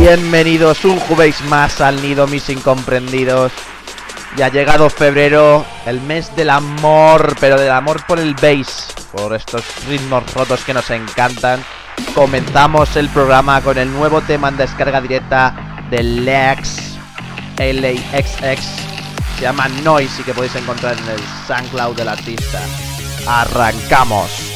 Bienvenidos un jueves más al nido, mis incomprendidos. Ya ha llegado febrero, el mes del amor, pero del amor por el bass, por estos ritmos rotos que nos encantan. Comenzamos el programa con el nuevo tema en descarga directa de Lex LAXX. Se llama Noise y que podéis encontrar en el SoundCloud del artista. Arrancamos.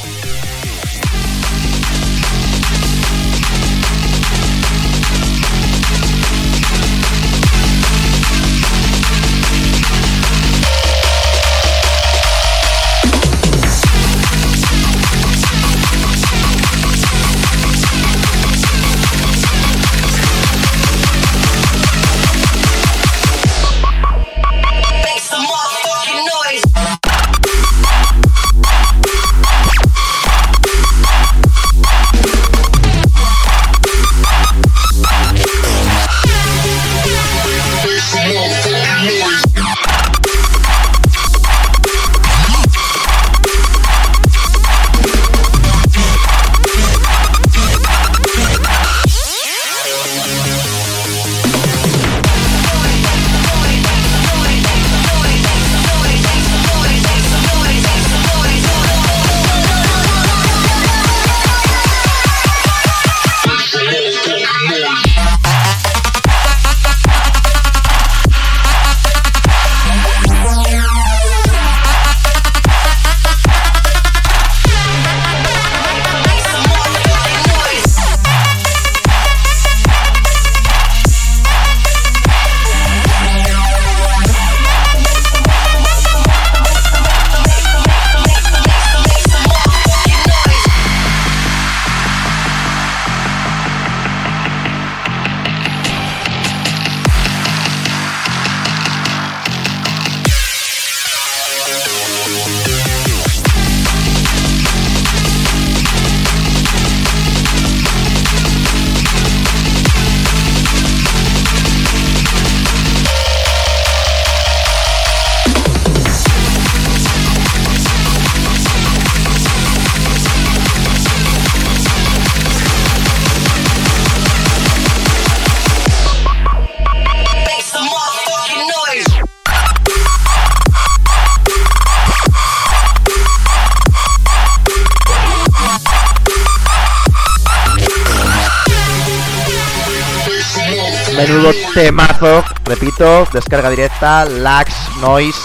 Menudo temazo, repito, descarga directa, lax, noise.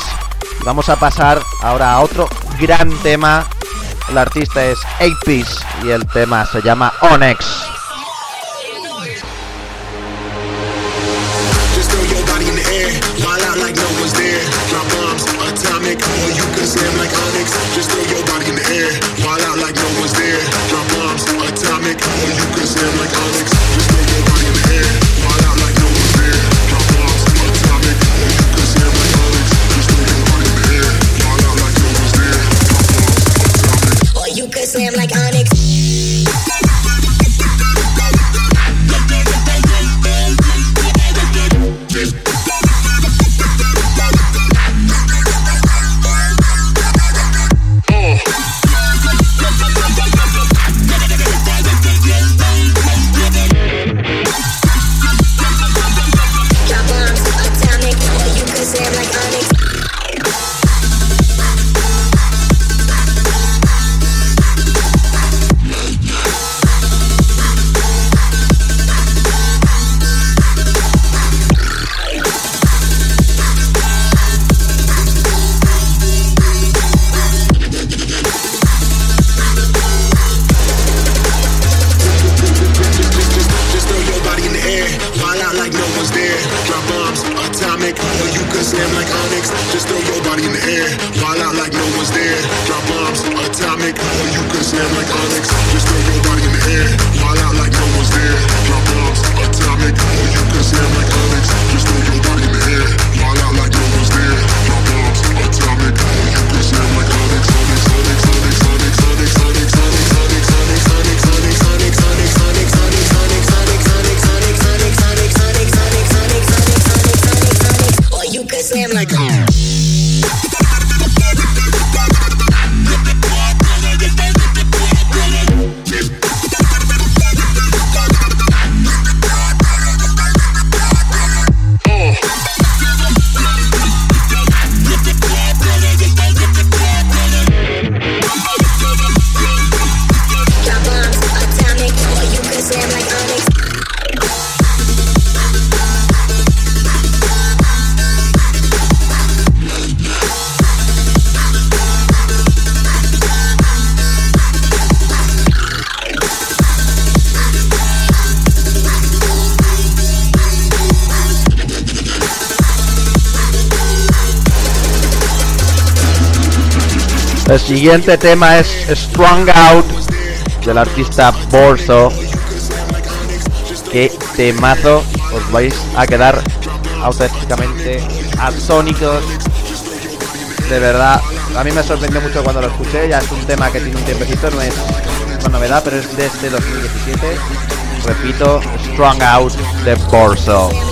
Vamos a pasar ahora a otro gran tema. El artista es Apis y el tema se llama Onyx. Siguiente tema es Strong Out del artista Borso. Qué temazo, os vais a quedar auténticamente atónicos. De verdad, a mí me sorprendió mucho cuando lo escuché. Ya es un tema que tiene un tiempecito, no es una novedad, pero es desde 2017. Repito, Strong Out de Borso.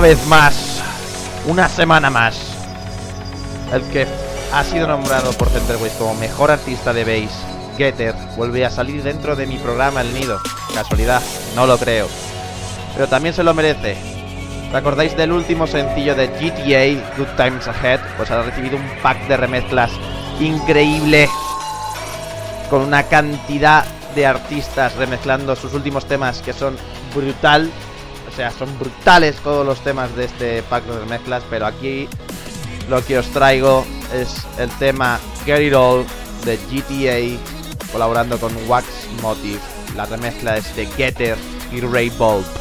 una vez más, una semana más, el que ha sido nombrado por Centerways como mejor artista de bass, Getter, vuelve a salir dentro de mi programa El Nido. Casualidad, no lo creo. Pero también se lo merece. ¿Recordáis del último sencillo de GTA, Good Times Ahead? Pues ha recibido un pack de remezclas increíble. Con una cantidad de artistas remezclando sus últimos temas que son brutal sea, son brutales todos los temas de este pack de mezclas, pero aquí lo que os traigo es el tema Get It All de GTA colaborando con Wax Motive. La remezcla es de Getter y Ray Bolt.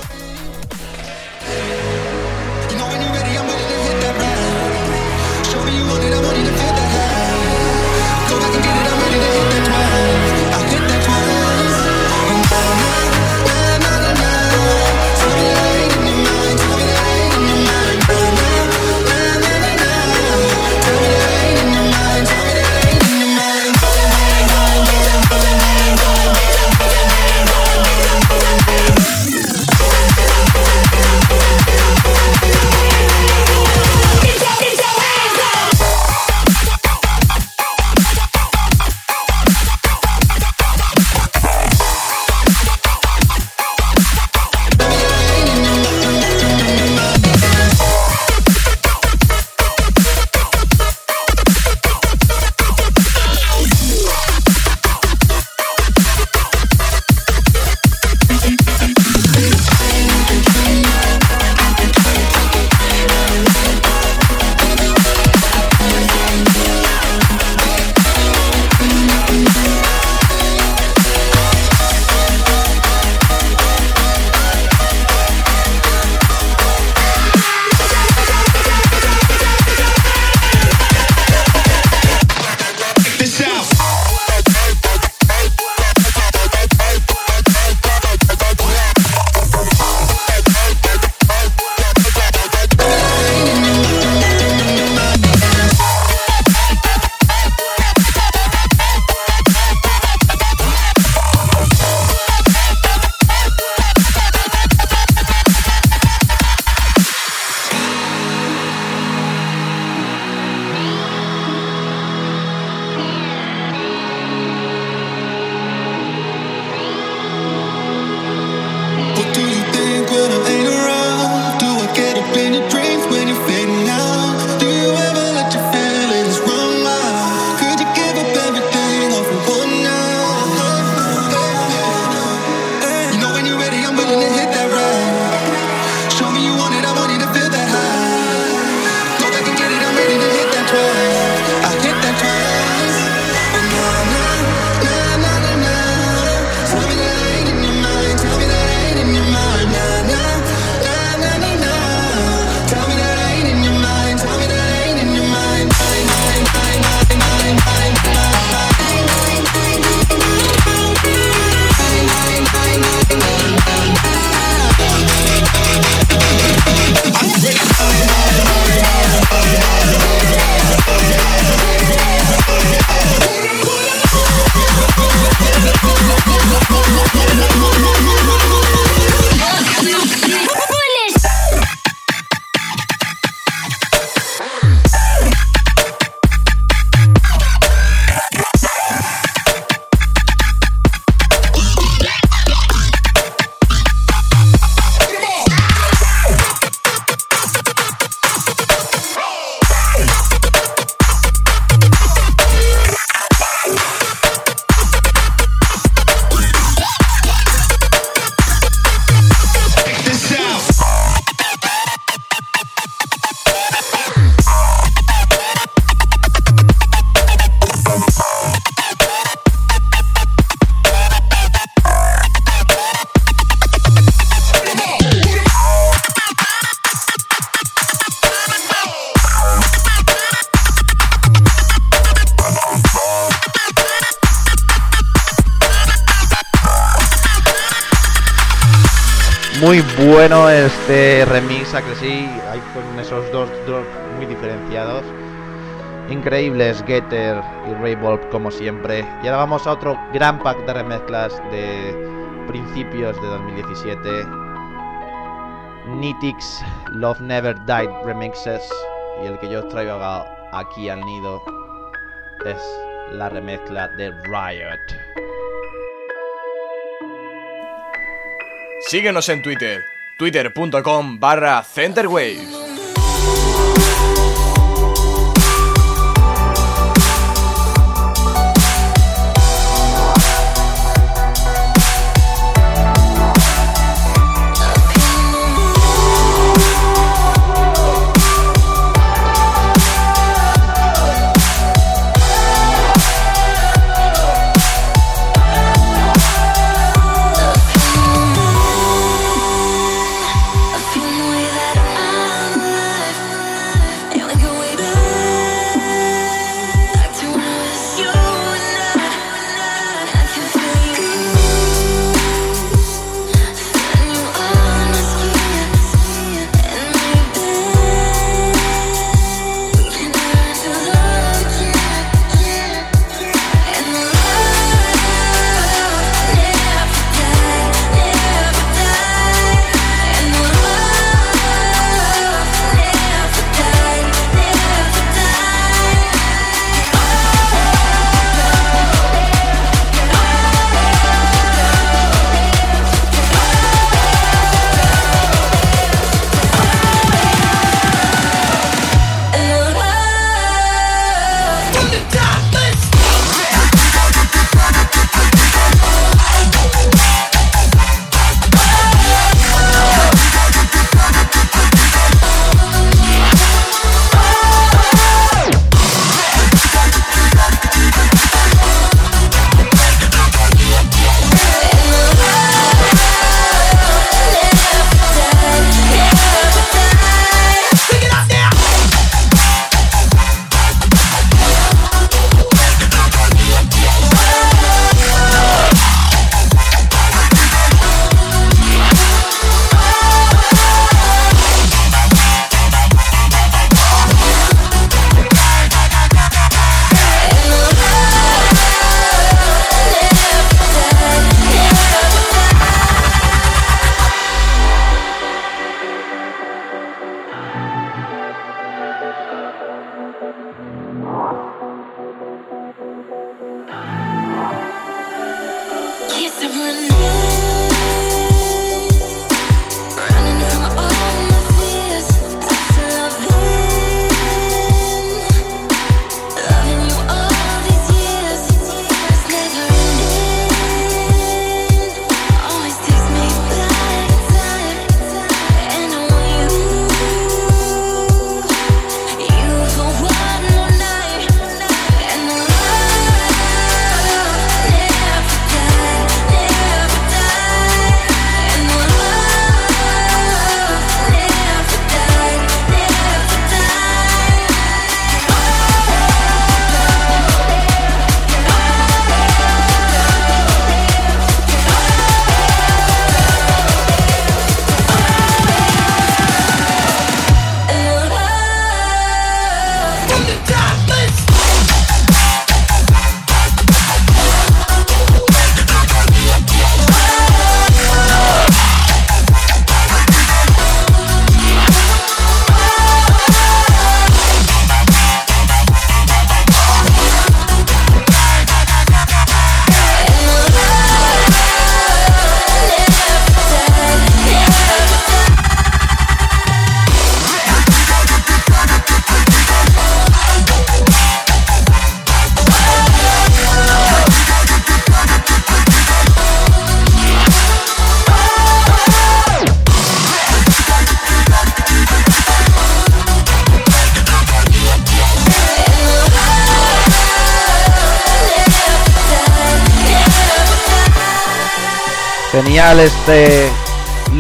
que sí, hay con esos dos drops muy diferenciados. Increíbles Getter y Revolve como siempre. Y ahora vamos a otro gran pack de remezclas de principios de 2017. Nitix Love Never Died Remixes. Y el que yo os traigo aquí al nido es la remezcla de Riot. Síguenos en Twitter twitter.com barra centerwaves.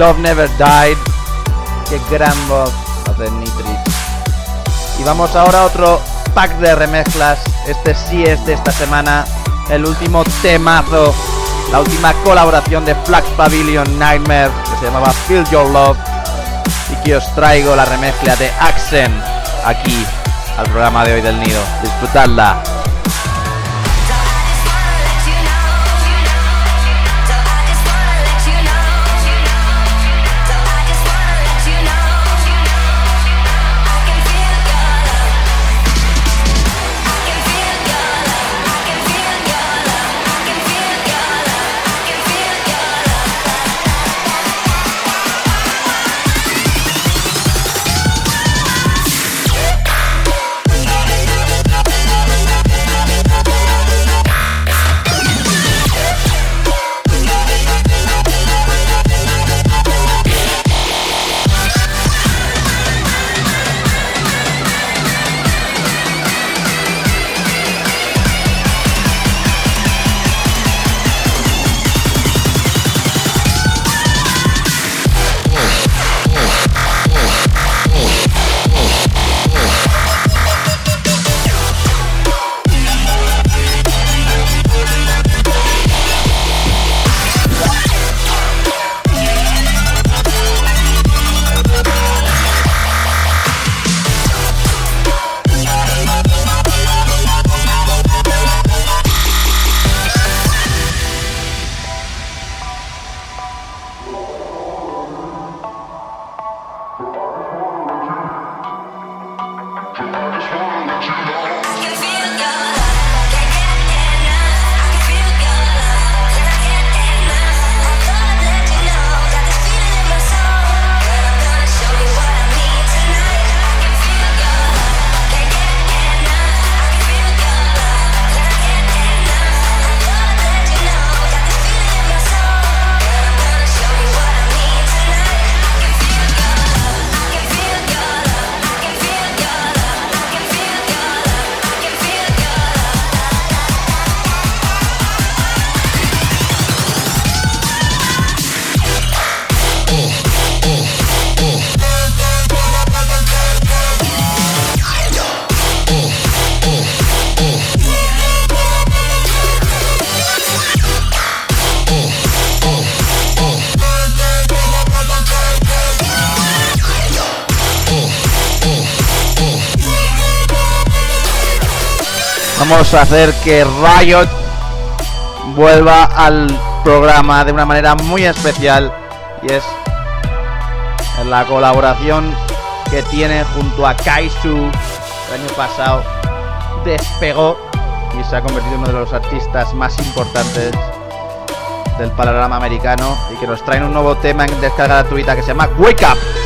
Love Never Died. Qué gran voz hace Nitris. Y vamos ahora a otro pack de remezclas. Este sí es de esta semana. El último temazo. La última colaboración de Flax Pavilion Nightmare. Que se llamaba Feel Your Love. Y que os traigo la remezcla de Accent. Aquí. Al programa de hoy del nido. Disfrutadla. Vamos a hacer que Riot vuelva al programa de una manera muy especial y es la colaboración que tiene junto a Kaisu el año pasado despegó y se ha convertido en uno de los artistas más importantes del panorama americano y que nos traen un nuevo tema en descarga gratuita que se llama Wake Up.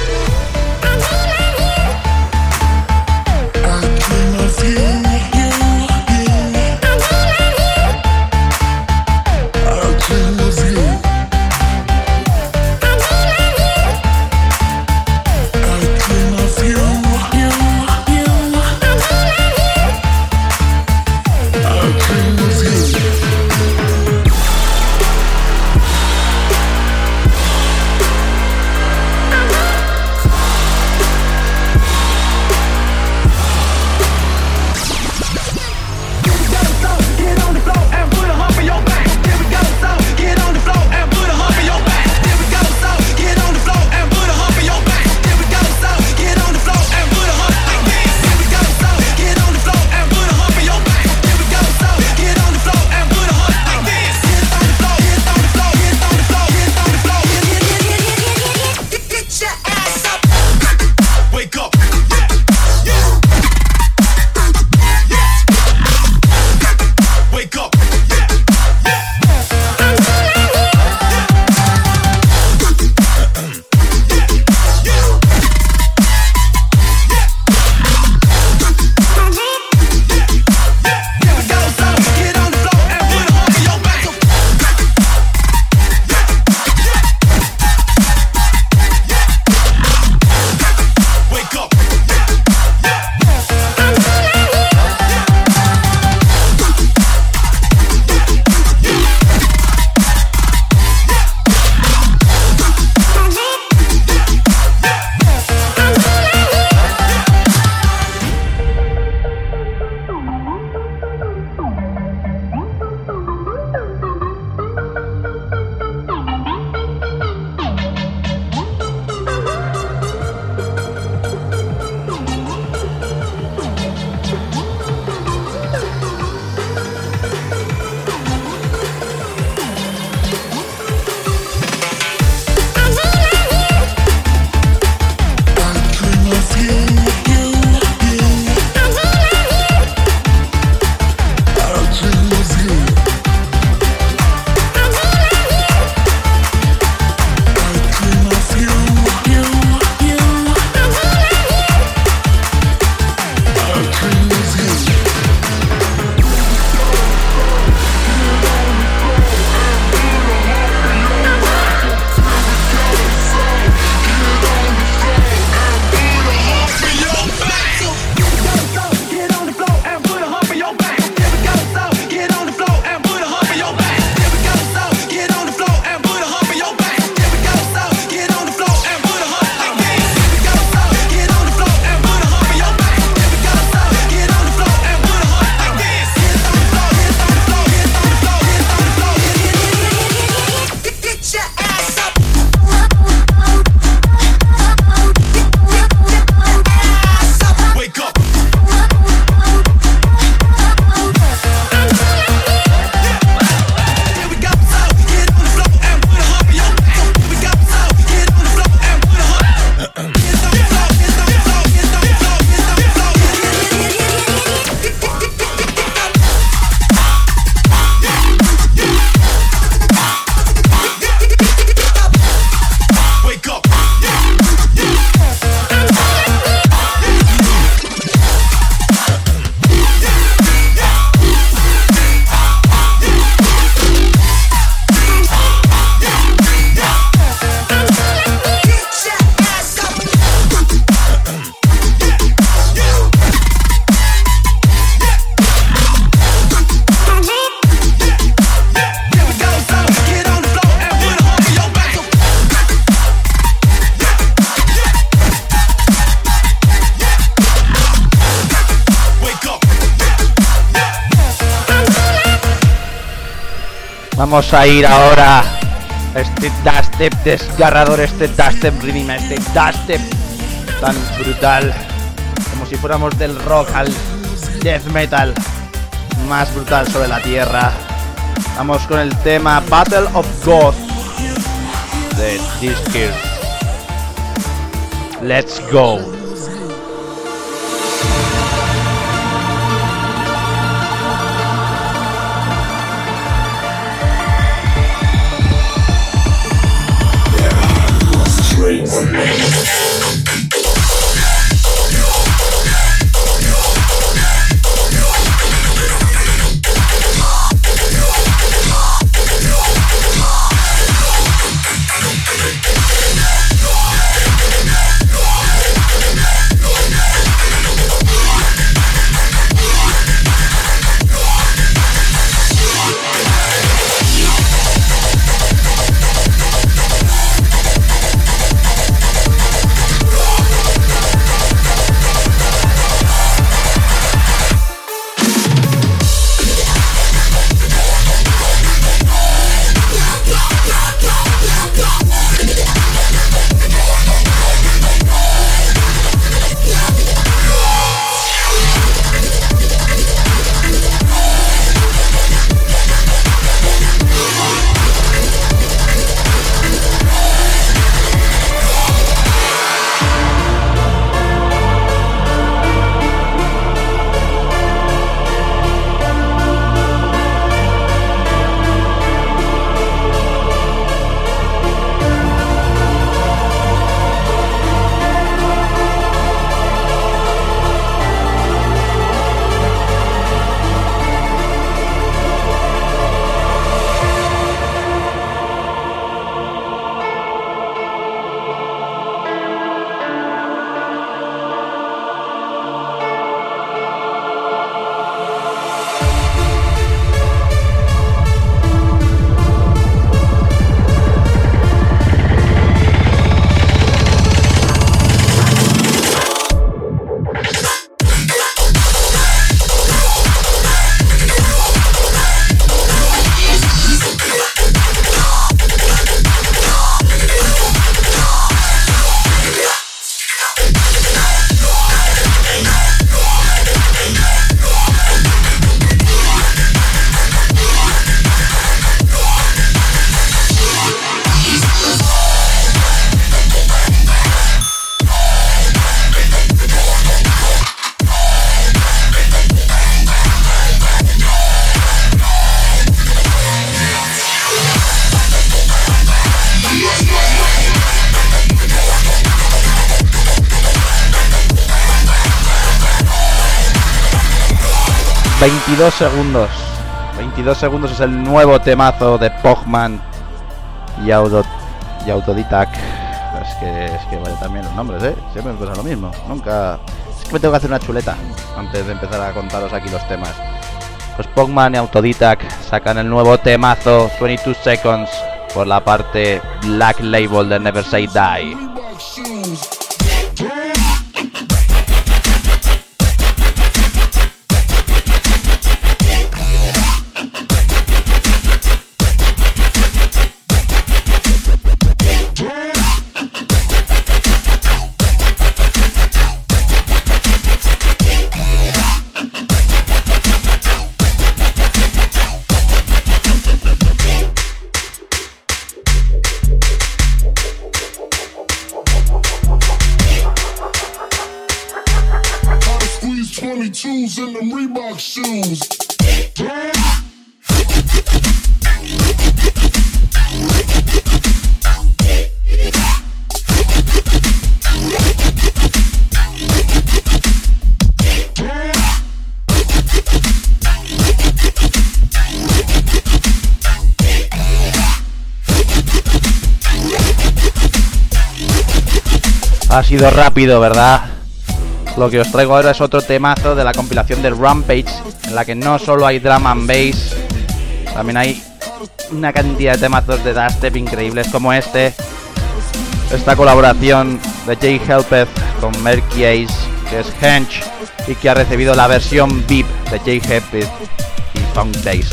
vamos a ir ahora. Este dastep desgarrador, este dastep rhythm, este dastep tan brutal. Como si fuéramos del rock al death metal. Más brutal sobre la tierra. Vamos con el tema Battle of God de Discord. Let's go. 22 segundos. 22 segundos es el nuevo temazo de Pogman y, Auto, y Autodidac. Es que, es que vale también los nombres, ¿eh? Siempre me pasa lo mismo. Nunca... Es que me tengo que hacer una chuleta antes de empezar a contaros aquí los temas. Pues Pogman y Autodidac sacan el nuevo temazo 22 Seconds por la parte Black Label de Never Say Die. Shoes. Ha sido rápido, ¿verdad? Lo que os traigo ahora es otro temazo de la compilación de Rampage, en la que no solo hay drum and bass, también hay una cantidad de temazos de dubstep increíbles como este. Esta colaboración de Jay Helpeth con Merky Ace, que es Hench, y que ha recibido la versión VIP de Jay Helpeth y Funk Days.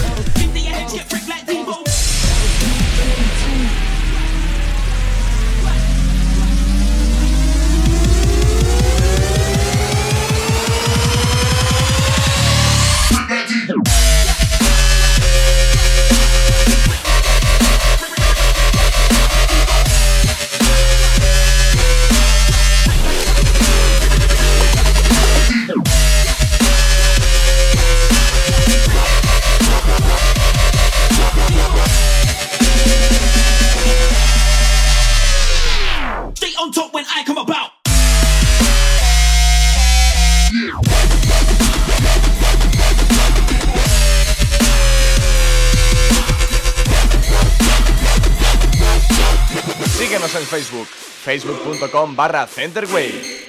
Facebook, facebook.com barra Centerwave.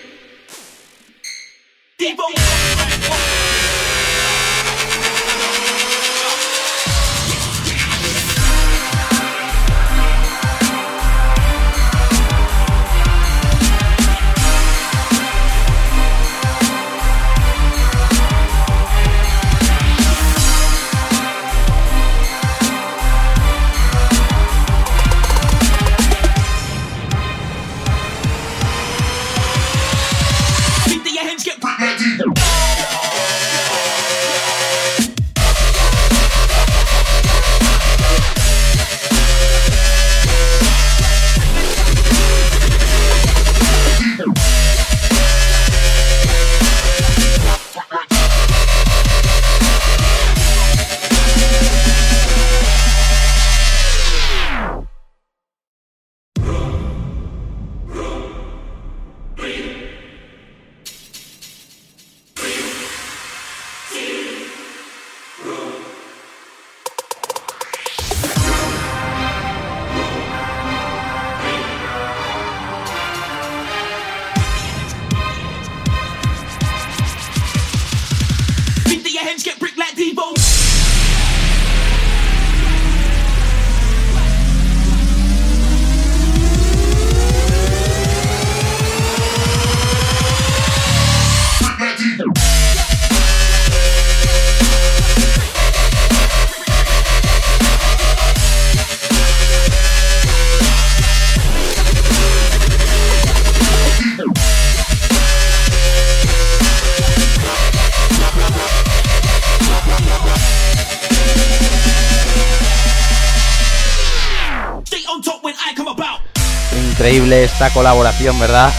Esta colaboración, ¿verdad?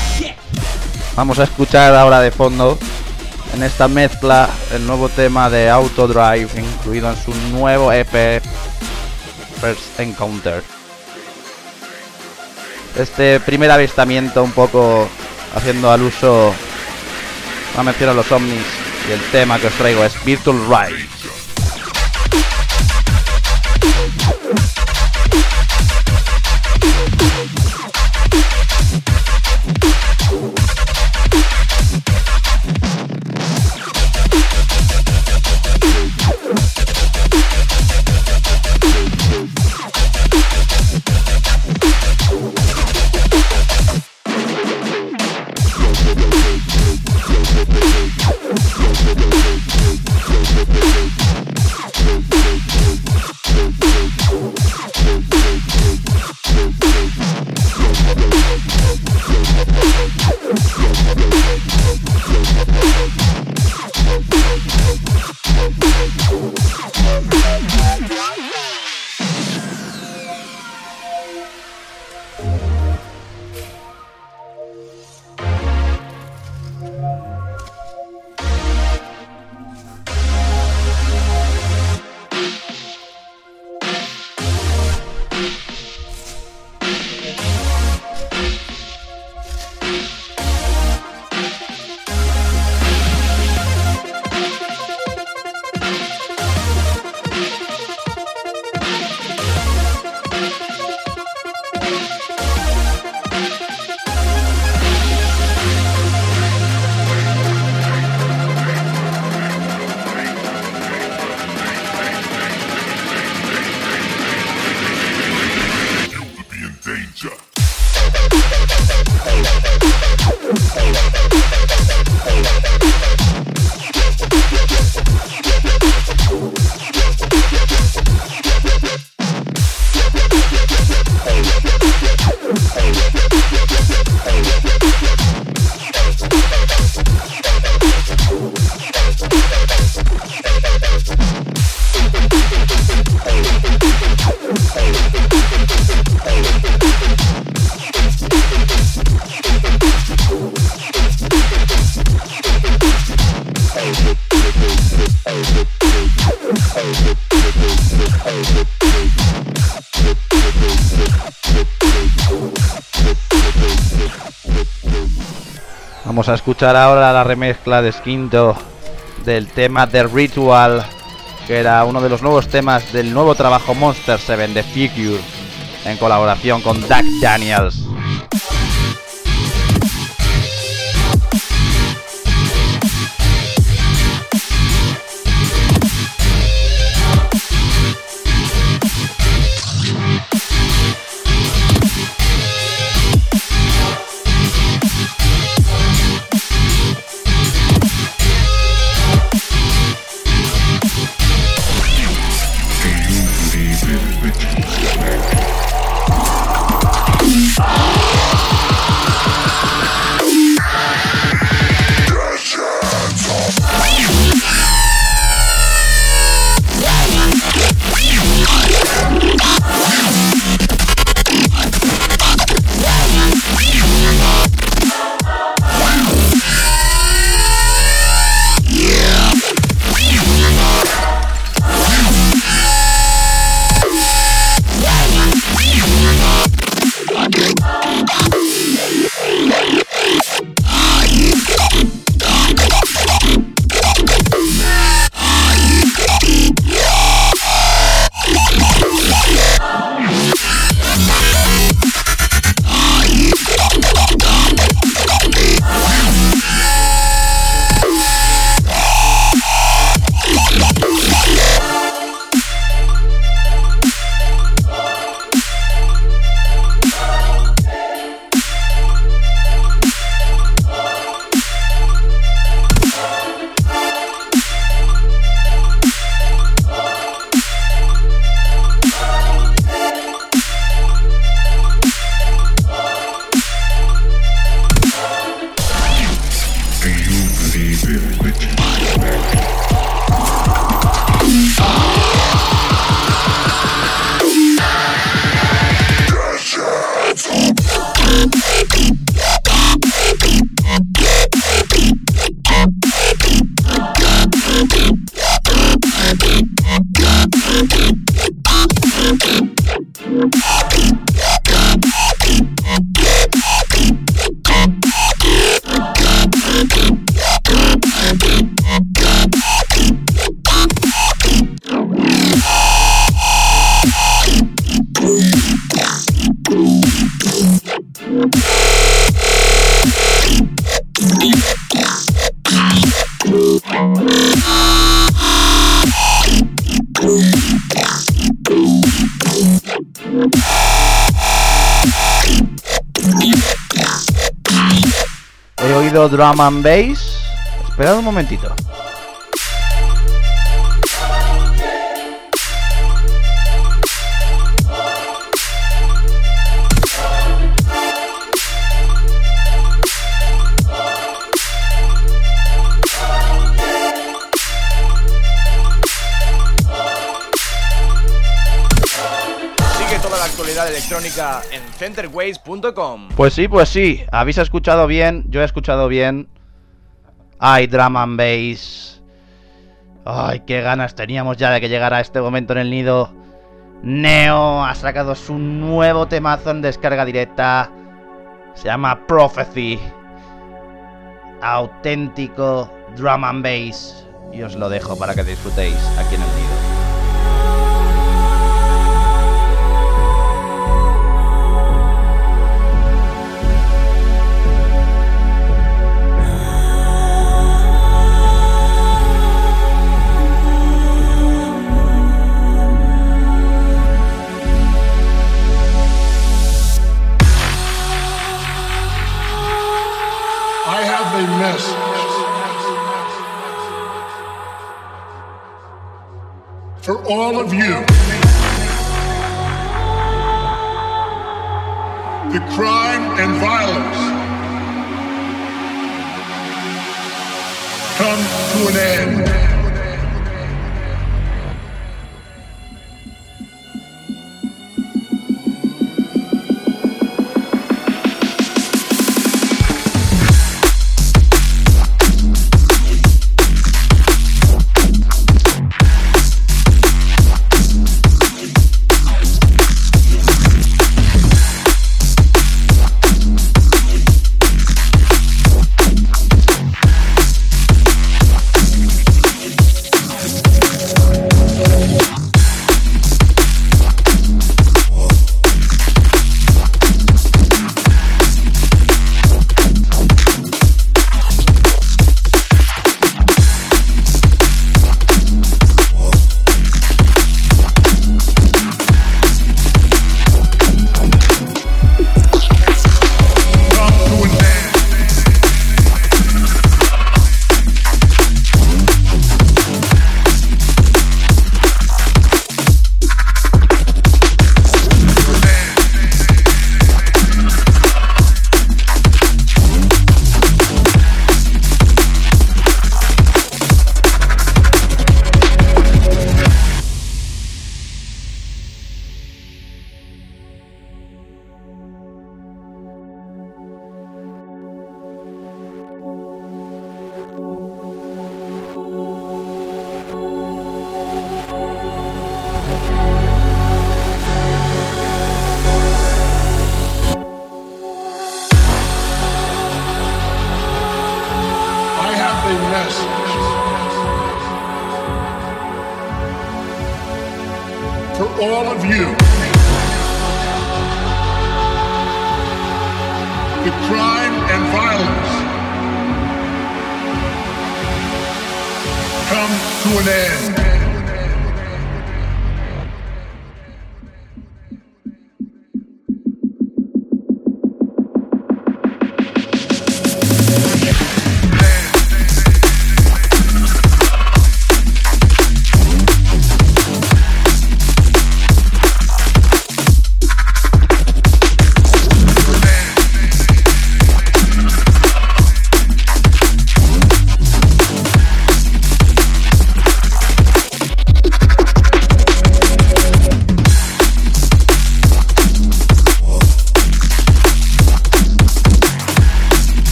Vamos a escuchar ahora de fondo en esta mezcla el nuevo tema de Autodrive incluido en su nuevo EP First Encounter. Este primer avistamiento un poco haciendo al uso, no menciono los ovnis, Y el tema que os traigo es Virtual Ride. A escuchar ahora la remezcla de Skinto del tema The Ritual, que era uno de los nuevos temas del nuevo trabajo Monster 7 de Figure, en colaboración con Doug Daniels. Drum and. Esperad un momentito. En centerways.com. Pues sí, pues sí. Habéis escuchado bien. Yo he escuchado bien. Ay, drum and bass. Ay, qué ganas teníamos ya de que llegara este momento en el nido. Neo ha sacado su nuevo temazo en descarga directa. Se llama Prophecy. Auténtico drum and bass. Y os lo dejo para que disfrutéis aquí en el nido. For all of you. The crime and violence come to an end.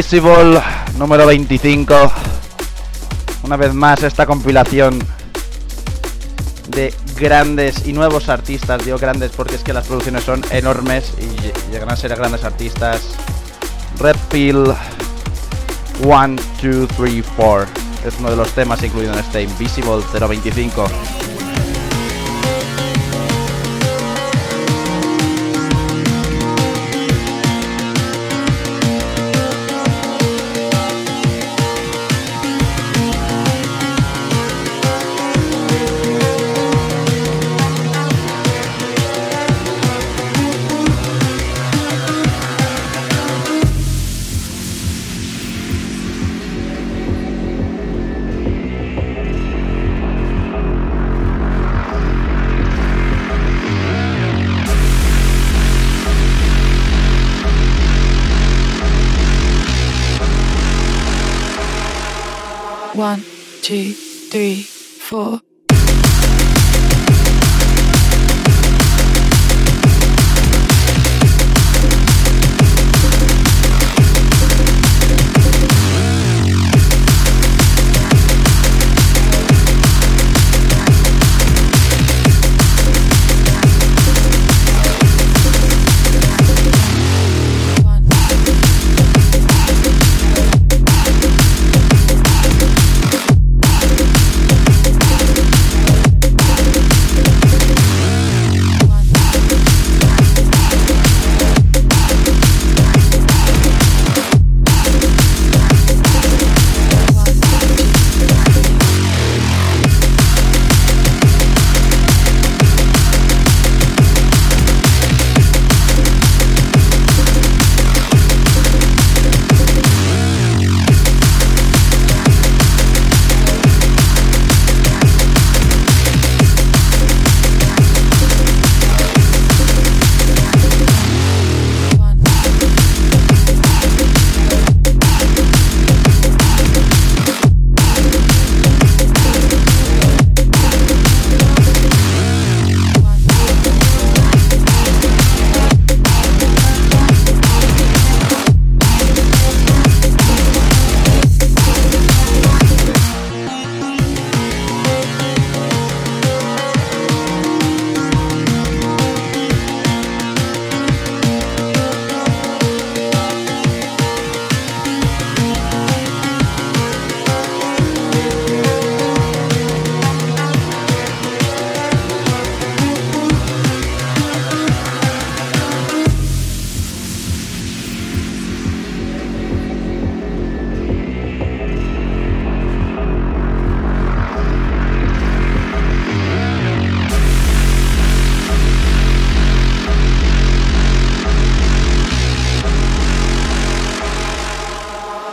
Invisible número 25. Una vez más esta compilación de grandes y nuevos artistas. Digo grandes porque es que las producciones son enormes y lle- llegan a ser grandes artistas. Red Pill 1, 2, 3, 4. Es uno de los temas incluido en este Invisible 025.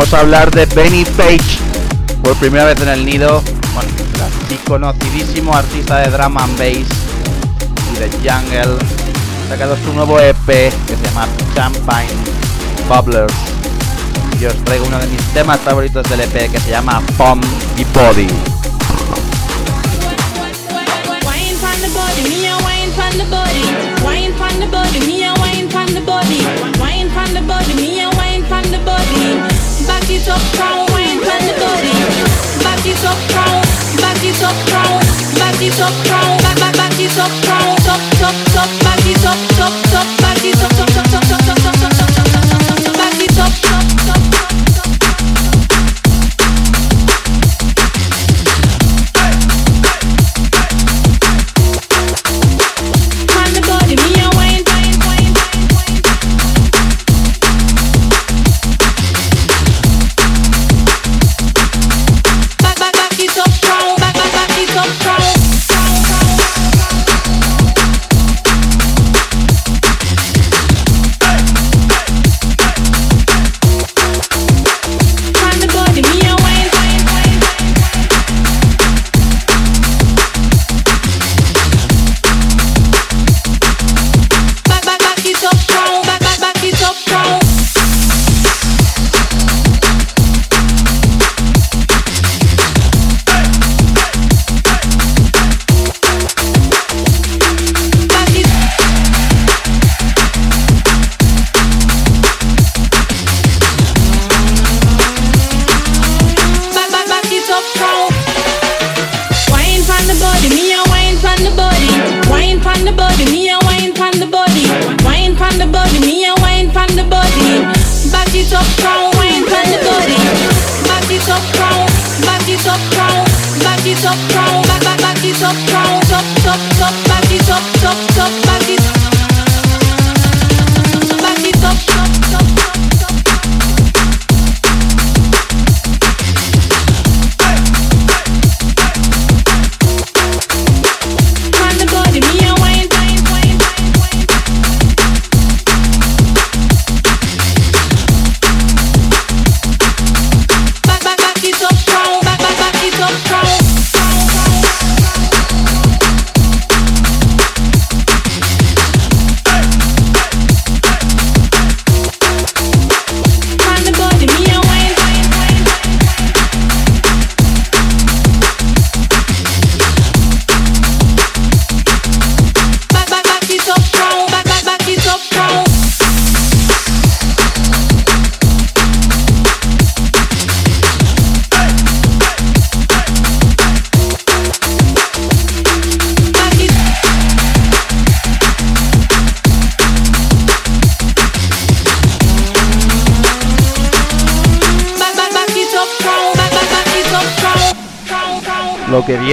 Vamos a hablar de Benny Page. Por primera vez en el nido. Bueno, conocidísimo artista de drum and bass y de jungle. Ha sacado su nuevo EP que se llama Champagne Bubblers. Y os traigo uno de mis temas favoritos del EP que se llama Pom y Body. Back prone, up, pan the body. Body to prone, body to top top Back it up, top.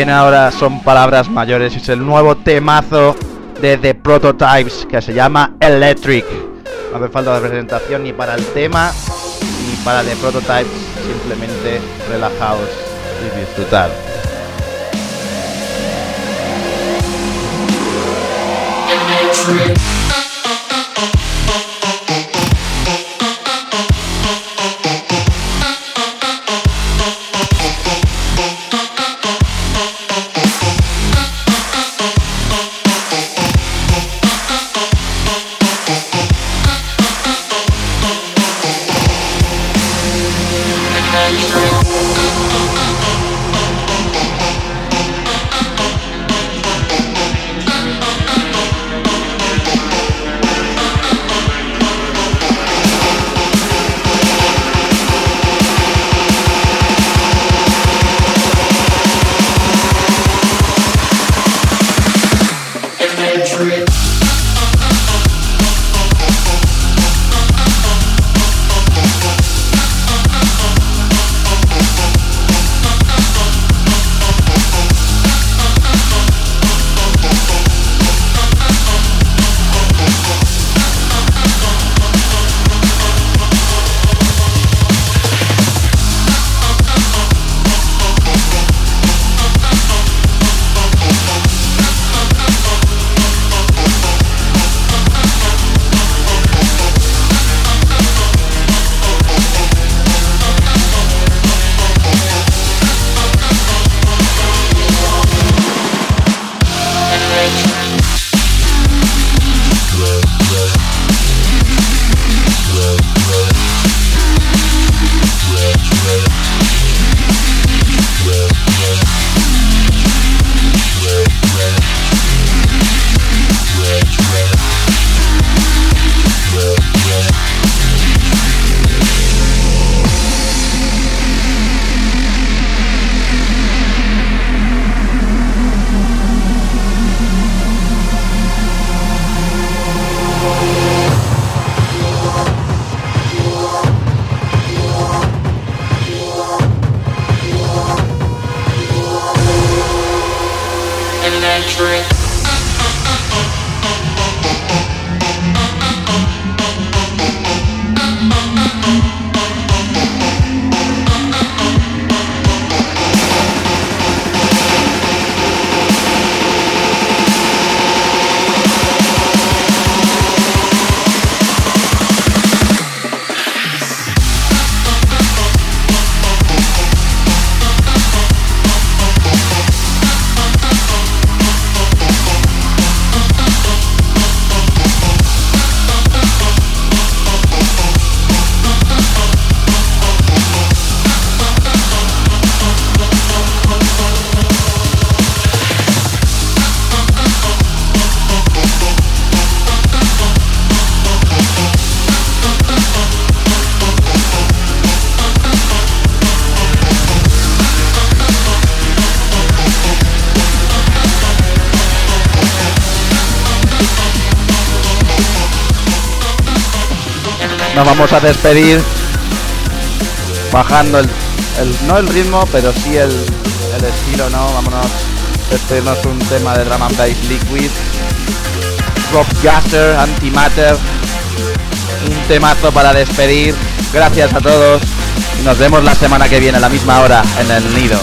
Ahora son palabras mayores. Es el nuevo temazo de The Prototypes que se llama Electric. No hace falta de presentación ni para el tema ni para The Prototypes. Simplemente relajaos y disfrutar. Vamos a despedir bajando el, no el ritmo, pero sí el, estilo, ¿no? Vámonos despedirnos un tema de drum and liquid. Rob Gasser, Antimatter. Un temazo para despedir. Gracias a todos. Nos vemos la semana que viene a la misma hora en el nido.